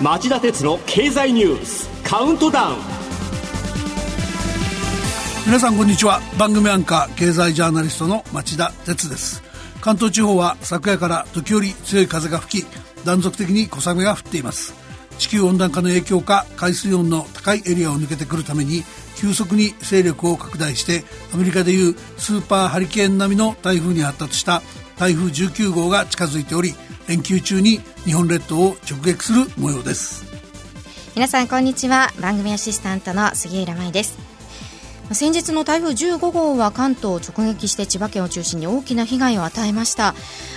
町田鉄の経済ニュースカウントダウン。皆さんこんにちは。番組アンカー経済ジャーナリストの町田鉄です。関東地方は昨夜から時折強い風が吹き断続的に小雨が降っています。地球温暖化の影響か海水温の高いエリアを抜けてくるために急速に勢力を拡大してアメリカでいうスーパーハリケーン並みの台風に発達した台風19号が近づいており連休中に日本列島を直撃する模様です。皆さんこんにちは。番組アシスタントの杉浦舞です。先日の台風15号は関東を直撃して千葉県を中心に大きな被害を与えました。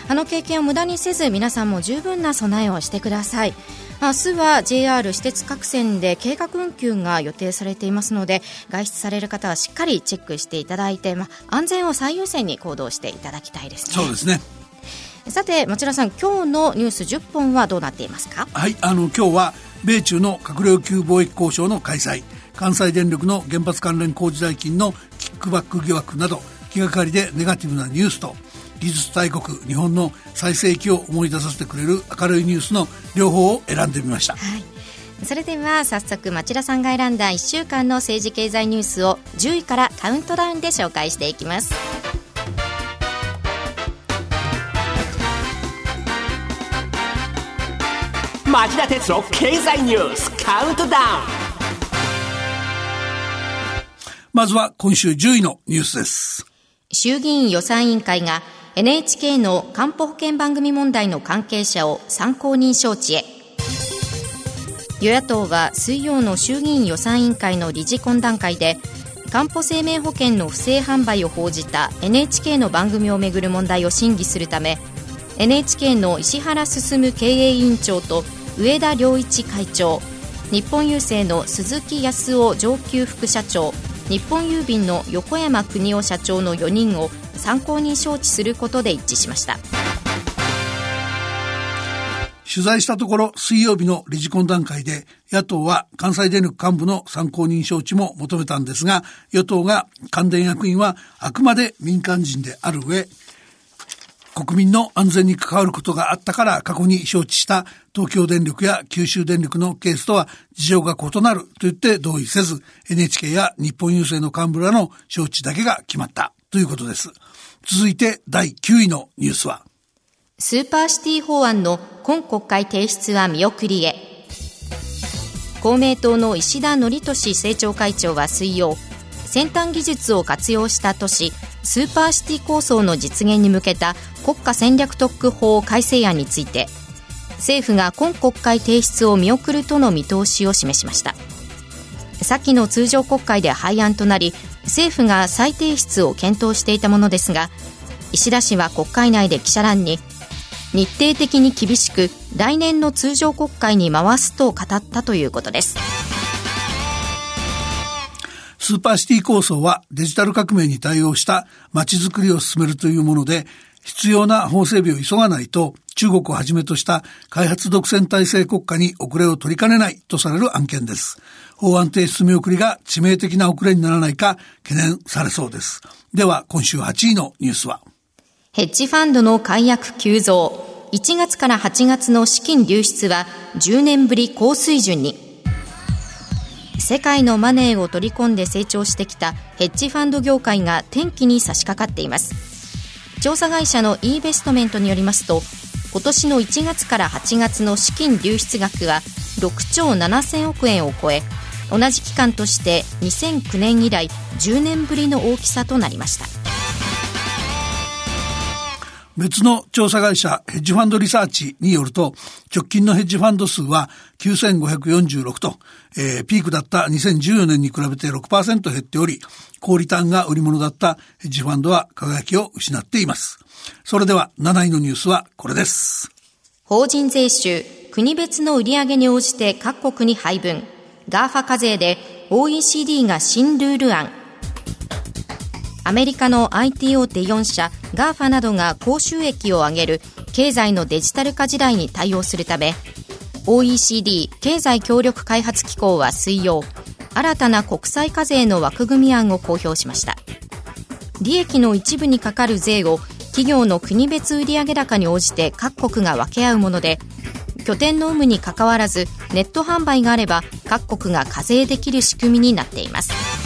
あの経験を無駄にせず皆さんも十分な備えをしてください。明日は JR 私鉄各線で計画運休が予定されていますので外出される方はしっかりチェックしていただいて、まあ、安全を最優先に行動していただきたいですね。そうですね。さて町田さん今日のニュース10本はどうなっていますか？はいあの今日は米中の閣僚級貿易交渉の開催。関西電力の原発関連工事代金のキックバック疑惑など気がかりでネガティブなニュースと技術大国日本の最盛期を思い出させてくれる明るいニュースの両方を選んでみました、はい、それでは早速町田さんが選んだ1週間の政治経済ニュースを10位からカウントダウンで紹介していきます。町田鉄の経済ニュースカウントダウン。まずは今週10位のニュースです。衆議院予算委員会が NHK の官保保険番組問題の関係者を参考人招致へ。与野党は水曜の衆議院予算委員会の理事懇談会でかんぽ生命保険の不正販売を報じた NHK の番組をめぐる問題を審議するため NHK の石原進経営委員長と上田良一会長日本郵政の鈴木康夫上級副社長日本郵便の横山邦夫社長の4人を参考に招致することで一致しました。取材したところ水曜日の理事懇談会で野党は関西電力幹部の参考人招致も求めたんですが与党が関電役員はあくまで民間人である上国民の安全に関わることがあったから過去に招致した東京電力や九州電力のケースとは事情が異なると言って同意せず NHK や日本郵政の幹部らの招致だけが決まった。ということです。続いて第9位のニュースは。スーパーシティ法案の今国会提出は見送りへ。公明党の石田則俊政調会長は水曜先端技術を活用した都市スーパーシティ構想の実現に向けた国家戦略特区法改正案について政府が今国会提出を見送るとの見通しを示しました。先の通常国会で廃案となり政府が再提出を検討していたものですが石田氏は国会内で記者欄に日程的に厳しく来年の通常国会に回すと語ったということです。スーパーシティ構想はデジタル革命に対応した街づくりを進めるというもので必要な法整備を急がないと中国をはじめとした開発独裁体制国家に遅れを取りかねないとされる案件です。法案提出見送りが致命的な遅れにならないか懸念されそうです。では今週8位のニュースはヘッジファンドの解約急増。1月から8月の資金流出は10年ぶり高水準に。世界のマネーを取り込んで成長してきたヘッジファンド業界が転機に差し掛かっています。調査会社の e ベストメントによりますと、今年の1月から8月の資金流出額は6兆7000億円を超え、同じ期間として2009年以来10年ぶりの大きさとなりました。別の調査会社ヘッジファンドリサーチによると直近のヘッジファンド数は9546と、えー、ピークだった2014年に比べて6%減っており高リターンが売り物だったヘッジファンドは輝きを失っています。それでは7位のニュースはこれです。法人税収国別の売上に応じて各国に配分。GAFA 課税で OECD が新ルール案。アメリカの IT 大手4社 GAFA などが高収益を上げる経済のデジタル化時代に対応するため OECD 経済協力開発機構は水曜新たな国際課税の枠組み案を公表しました。利益の一部にかかる税を企業の国別売上高に応じて各国が分け合うもので拠点の有無にかかわらずネット販売があれば各国が課税できる仕組みになっています。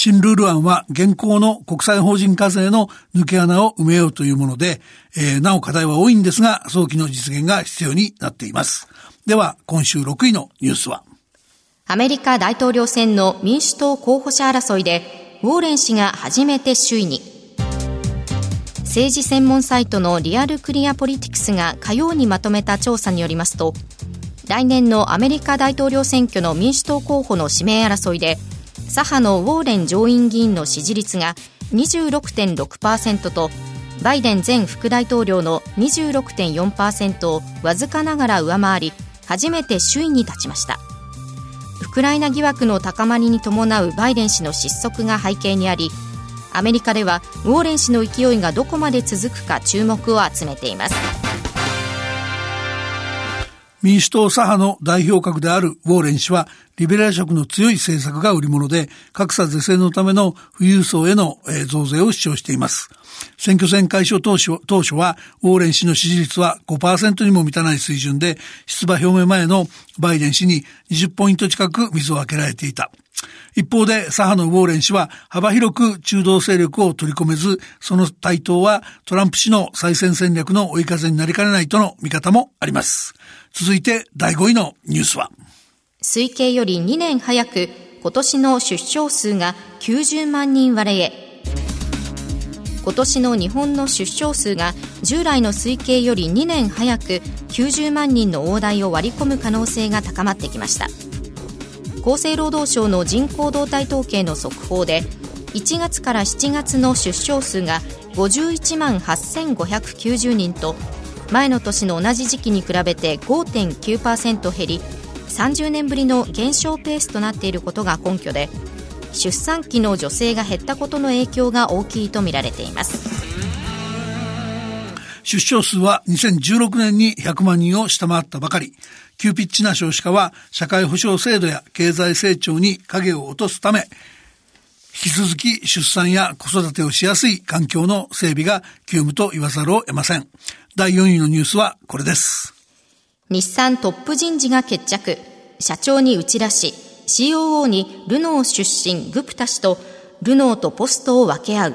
新ルール案は現行の国際法人課税の抜け穴を埋めようというもので、えー、なお課題は多いんですが、早期の実現が必要になっています。では、今週6位のニュースはアメリカ大統領選の民主党候補者争いで、ウォーレン氏が初めて首位に。政治専門サイトのリアルクリアポリティクスが火曜にまとめた調査によりますと、来年のアメリカ大統領選挙の民主党候補の指名争いで、左派のウォーレン上院議員の支持率が26.6%とバイデン前副大統領の26.4%をわずかながら上回り初めて首位に立ちました。ウクライナ疑惑の高まりに伴うバイデン氏の失速が背景にありアメリカではウォーレン氏の勢いがどこまで続くか注目を集めています。民主党左派の代表格であるウォーレン氏は、リベラル色の強い政策が売り物で、格差是正のための富裕層への増税を主張しています。選挙戦開所当初当初は、ウォーレン氏の支持率は5%にも満たない水準で、出馬表明前のバイデン氏に20ポイント近く水を開けられていた。一方で左派のウォーレン氏は幅広く中道勢力を取り込めず、その台頭はトランプ氏の再選戦略の追い風になりかねないとの見方もあります。続いて第5位のニュースは。推計より2年早く今年の出生数が90万人割れへ。今年の日本の出生数が従来の推計より2年早く90万人の大台を割り込む可能性が高まってきました。厚生労働省の人口動態統計の速報で1月から7月の出生数が51万8590人と前の年の同じ時期に比べて5.9%減り30年ぶりの減少ペースとなっていることが根拠で出産期の女性が減ったことの影響が大きいとみられています出生数は2016年に100万人を下回ったばかり急ピッチな少子化は社会保障制度や経済成長に影を落とすため引き続き出産や子育てをしやすい環境の整備が急務と言わざるを得ません。第4位のニュースはこれです。日産トップ人事が決着。社長に打ち出し、COO にルノー出身グプタ氏とルノーとポストを分け合う。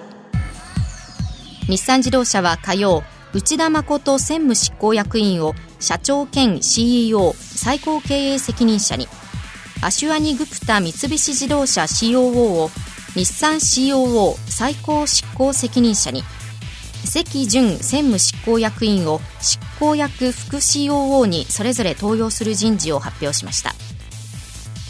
日産自動車は火曜、内田誠専務執行役員を社長兼 CEO 最高経営責任者に、アシュアニ・グプタ三菱自動車 COO を日産 COO 最高執行責任者に、関淳専務執行役員を執行役副 COO にそれぞれ登用する人事を発表しました。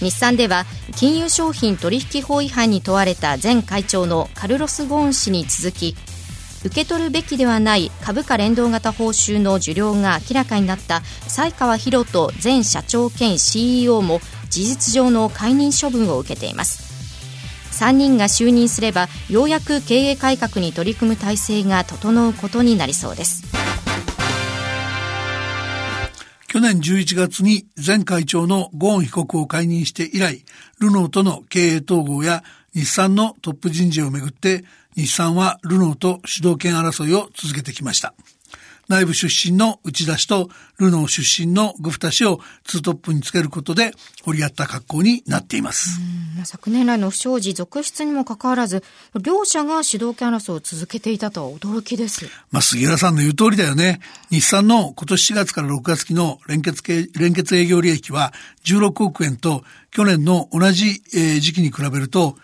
日産では金融商品取引法違反に問われた前会長のカルロス・ゴーン氏に続き受け取るべきではない株価連動型報酬の受領が明らかになった西川博人前社長兼 CEO も事実上の解任処分を受けています。3人が就任すればようやく経営改革に取り組む体制が整うことになりそうです去年11月に前会長のゴーン被告を解任して以来、ルノーとの経営統合や日産のトップ人事をめぐって、日産はルノーと主導権争いを続けてきました。内部出身の内田氏とルノー出身のグフタ氏をツートップにつけることで折り合った格好になっています。昨年来の不祥事続出にもかかわらず、両者が主導権争いを続けていたとは驚きです。まあ、杉浦さんの言う通りだよね。日産の今年4月から6月期の連結連結営業利益は16億円と去年の同じ時期に比べると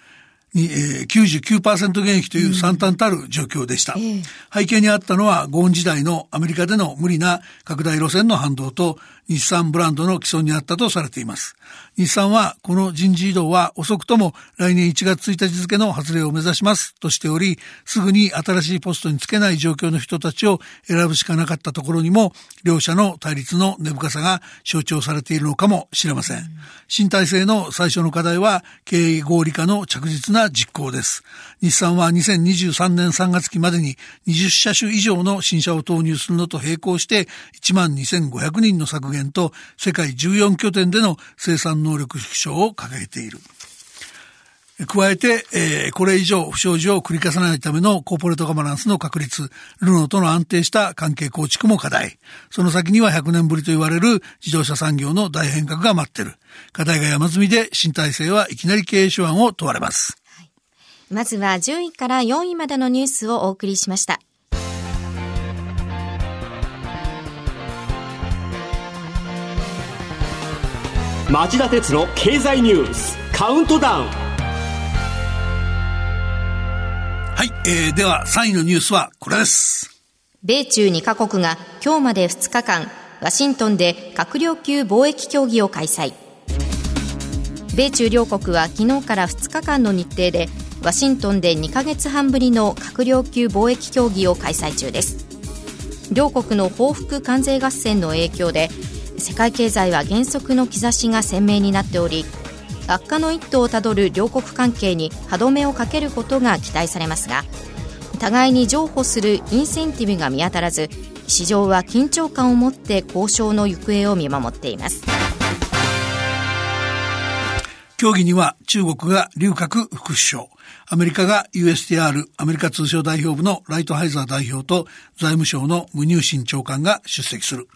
に、えー、99%減益という惨憺たる状況でした、うんえ。ー、背景にあったのはゴーン時代のアメリカでの無理な拡大路線の反動と日産ブランドの既存にあったとされています。日産はこの人事異動は遅くとも来年1月1日付の発令を目指しますとしており、すぐに新しいポストにつけない状況の人たちを選ぶしかなかったところにも、両者の対立の根深さが象徴されているのかもしれません。新体制の最初の課題は経営合理化の着実な実行です。日産は2023年3月期までに20車種以上の新車を投入するのと並行して1万2500人の削減減と世界14拠点での生産能力縮小を掲げている。加えて、えー、これ以上不祥事を繰り返さないためのコーポレートガバナンスの確立、ルノーとの安定した関係構築も課題。その先には100年ぶりと言われる自動車産業の大変革が待ってる。課題が山積みで新体制はいきなり経営手腕を問われます。まずは10位から4位までのニュースをお送りしました。町田鉄の経済ニュースカウントダウン。はい、えー、では3位のニュースはこれです。米中2カ国が今日まで2日間ワシントンで閣僚級貿易協議を開催。米中両国は昨日から2日間の日程でワシントンで2ヶ月半ぶりの閣僚級貿易協議を開催中です。両国の報復関税合戦の影響で世界経済は減速の兆しが鮮明になっており悪化の一途をたどる両国関係に歯止めをかけることが期待されますが互いに譲歩するインセンティブが見当たらず市場は緊張感を持って交渉の行方を見守っています。協議には中国が劉鶴副首相アメリカが USTR アメリカ通商代表部のライトハイザー代表と財務省のムニューシン長官が出席する。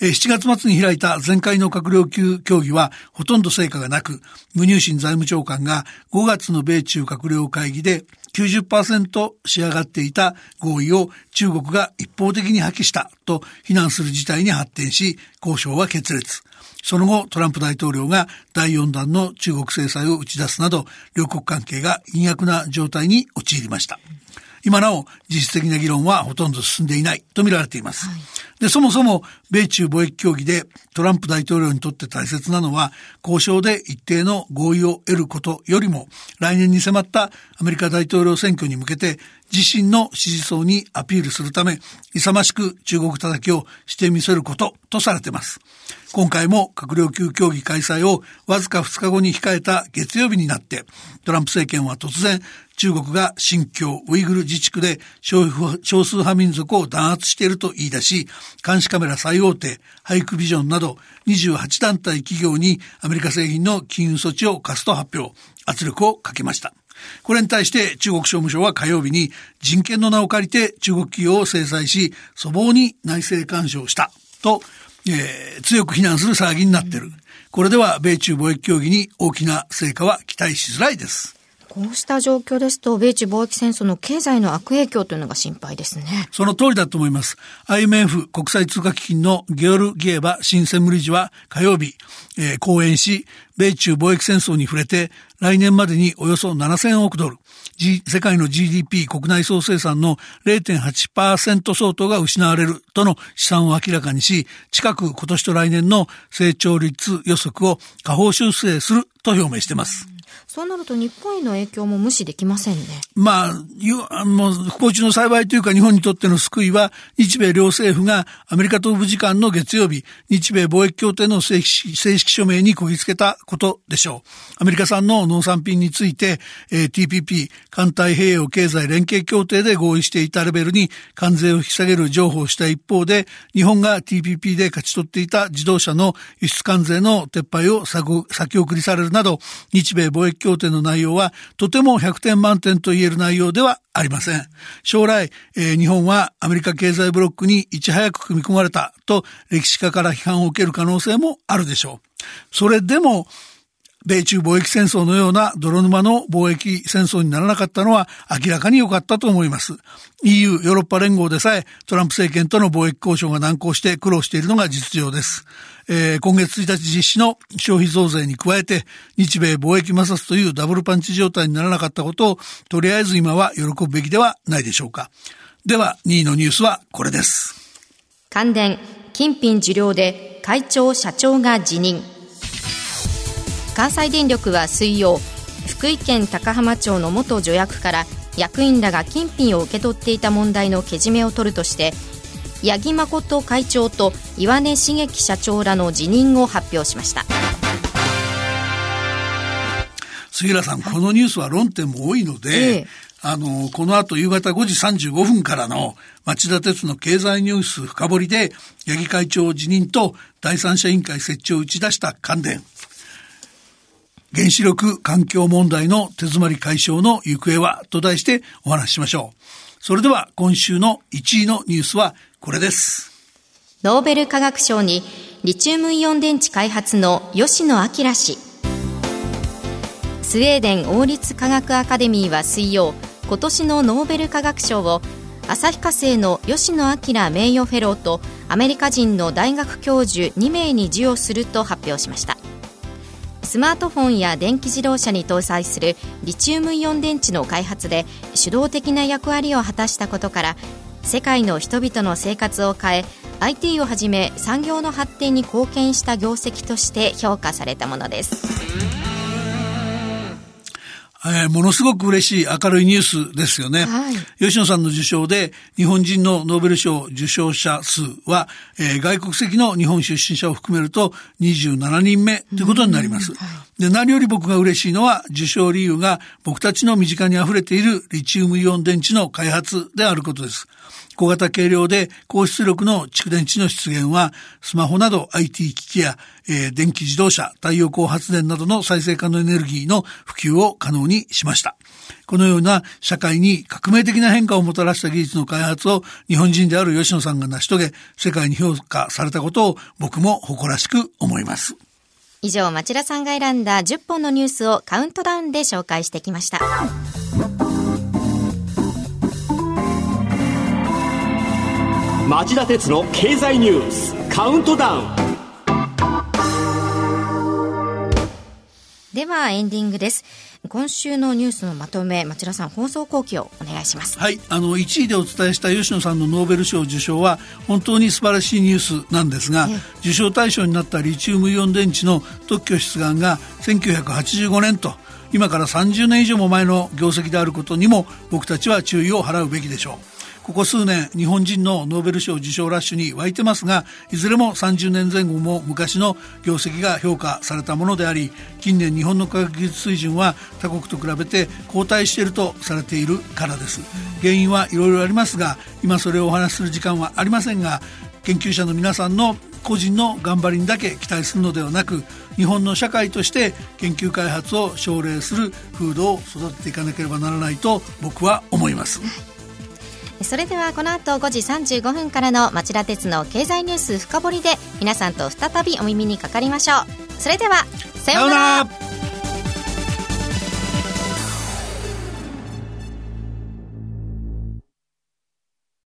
7月末に開いた前回の閣僚級協議はほとんど成果がなく、無入信財務長官が5月の米中閣僚会議で90%仕上がっていた合意を中国が一方的に破棄したと非難する事態に発展し、交渉は決裂。その後、トランプ大統領が第4弾の中国制裁を打ち出すなど、両国関係が陰悪な状態に陥りました。今なお実質的な議論はほとんど進んでいないと見られています。はい、で、そもそも米中貿易協議でトランプ大統領にとって大切なのは交渉で一定の合意を得ることよりも来年に迫ったアメリカ大統領選挙に向けて自身の支持層にアピールするため勇ましく中国叩きをしてみせることとされています。今回も閣僚級協議開催をわずか2日後に控えた月曜日になってトランプ政権は突然中国が新疆ウイグル自治区で少数派民族を弾圧していると言い出し、監視カメラ最大手、ハイクビジョンなど28団体企業にアメリカ製品の金融措置を課すと発表、圧力をかけました。これに対して中国商務省は火曜日に人権の名を借りて中国企業を制裁し、粗暴に内政干渉したと、えー、強く非難する騒ぎになっている。これでは米中貿易協議に大きな成果は期待しづらいです。こうした状況ですと、米中貿易戦争の経済の悪影響というのが心配ですね。その通りだと思います。IMF 国際通貨基金のゲオル・ギエバ新専務理事は火曜日、えー、講演し、米中貿易戦争に触れて、来年までにおよそ7000億ドル、G、世界の GDP 国内総生産の0.8%相当が失われるとの試算を明らかにし、近く今年と来年の成長率予測を下方修正すると表明しています。そうなると日本への影響も無視できませんね。まあ、もう不幸中の幸いというか日本にとっての救いは日米両政府がアメリカ東部時間の月曜日、日米貿易協定の正式正式署名にこぎつけたことでしょう。アメリカ産の農産品について、えー、TPP、環太平洋経済連携協定で合意していたレベルに関税を引き下げる情報をした一方で、日本が TPP で勝ち取っていた自動車の輸出関税の撤廃を先送りされるなど、日米貿易協定の内容はとても100点満点と言える内容ではありません。将来、えー、日本はアメリカ経済ブロックにいち早く組み込まれたと歴史家から批判を受ける可能性もあるでしょう。それでも、米中貿易戦争のような泥沼の貿易戦争にならなかったのは明らかに良かったと思います。EU、ヨーロッパ連合でさえトランプ政権との貿易交渉が難航して苦労しているのが実情です。えー、今月1日実施の消費増税に加えて日米貿易摩擦というダブルパンチ状態にならなかったことをとりあえず今は喜ぶべきではないでしょうか。では2位のニュースはこれです。関電、金品受領で会長社長が辞任。関西電力は水曜福井県高浜町の元助役から役員らが金品を受け取っていた問題のけじめを取るとして八木誠会長と岩根茂樹社長らの辞任を発表しました。杉浦さん、このニュースは論点も多いので、ええ、あの、この後夕方5時35分からの町田鉄の経済ニュース深掘りで、八木会長辞任と第三者委員会設置を打ち出した関連、原子力環境問題の手詰まり解消の行方はと題してお話ししましょう。それでは今週の1位のニュースはこれです。ノーベル化学賞にリチウムイオン電池開発の吉野明氏。スウェーデン王立科学アカデミーは水曜、今年のノーベル化学賞を旭化成の吉野明名誉フェローとアメリカ人の大学教授2名に授与すると発表しましたスマートフォンや電気自動車に搭載するリチウムイオン電池の開発で主導的な役割を果たしたことから世界の人々の生活を変え IT をはじめ産業の発展に貢献した業績として評価されたものです。えー、ものすごく嬉しい明るいニュースですよね。はい、吉野さんの受賞で日本人のノーベル賞受賞者数は、えー、外国籍の日本出身者を含めると27人目ということになります。はい、で何より僕が嬉しいのは受賞理由が僕たちの身近に溢れているリチウムイオン電池の開発であることです。小型軽量で高出力の蓄電池の出現は、スマホなど IT 機器や、えー、電気自動車、太陽光発電などの再生可能エネルギーの普及を可能にしました。このような社会に革命的な変化をもたらした技術の開発を日本人である吉野さんが成し遂げ、世界に評価されたことを僕も誇らしく思います。以上、町田さんが選んだ10本のニュースをカウントダウンで紹介してきました。町田鉄の経済ニュースカウントダウンではエンディングです。今週のニュースのまとめ町田さん放送後期をお願いします。はいあの1位でお伝えした吉野さんのノーベル賞受賞は本当に素晴らしいニュースなんですが、受賞対象になったリチウムイオン電池の特許出願が1985年と今から30年以上も前の業績であることにも僕たちは注意を払うべきでしょうここ数年日本人のノーベル賞受賞ラッシュに沸いてますがいずれも30年前後も昔の業績が評価されたものであり近年日本の科学技術水準は他国と比べて後退しているとされているからです原因はいろいろありますが今それをお話しする時間はありませんが研究者の皆さんの個人の頑張りにだけ期待するのではなく日本の社会として研究開発を奨励する風土を育てていかなければならないと僕は思います。それではこの後5時35分からの町田鉄の経済ニュース深掘りで皆さんと再びお耳にかかりましょう。それではさようなら。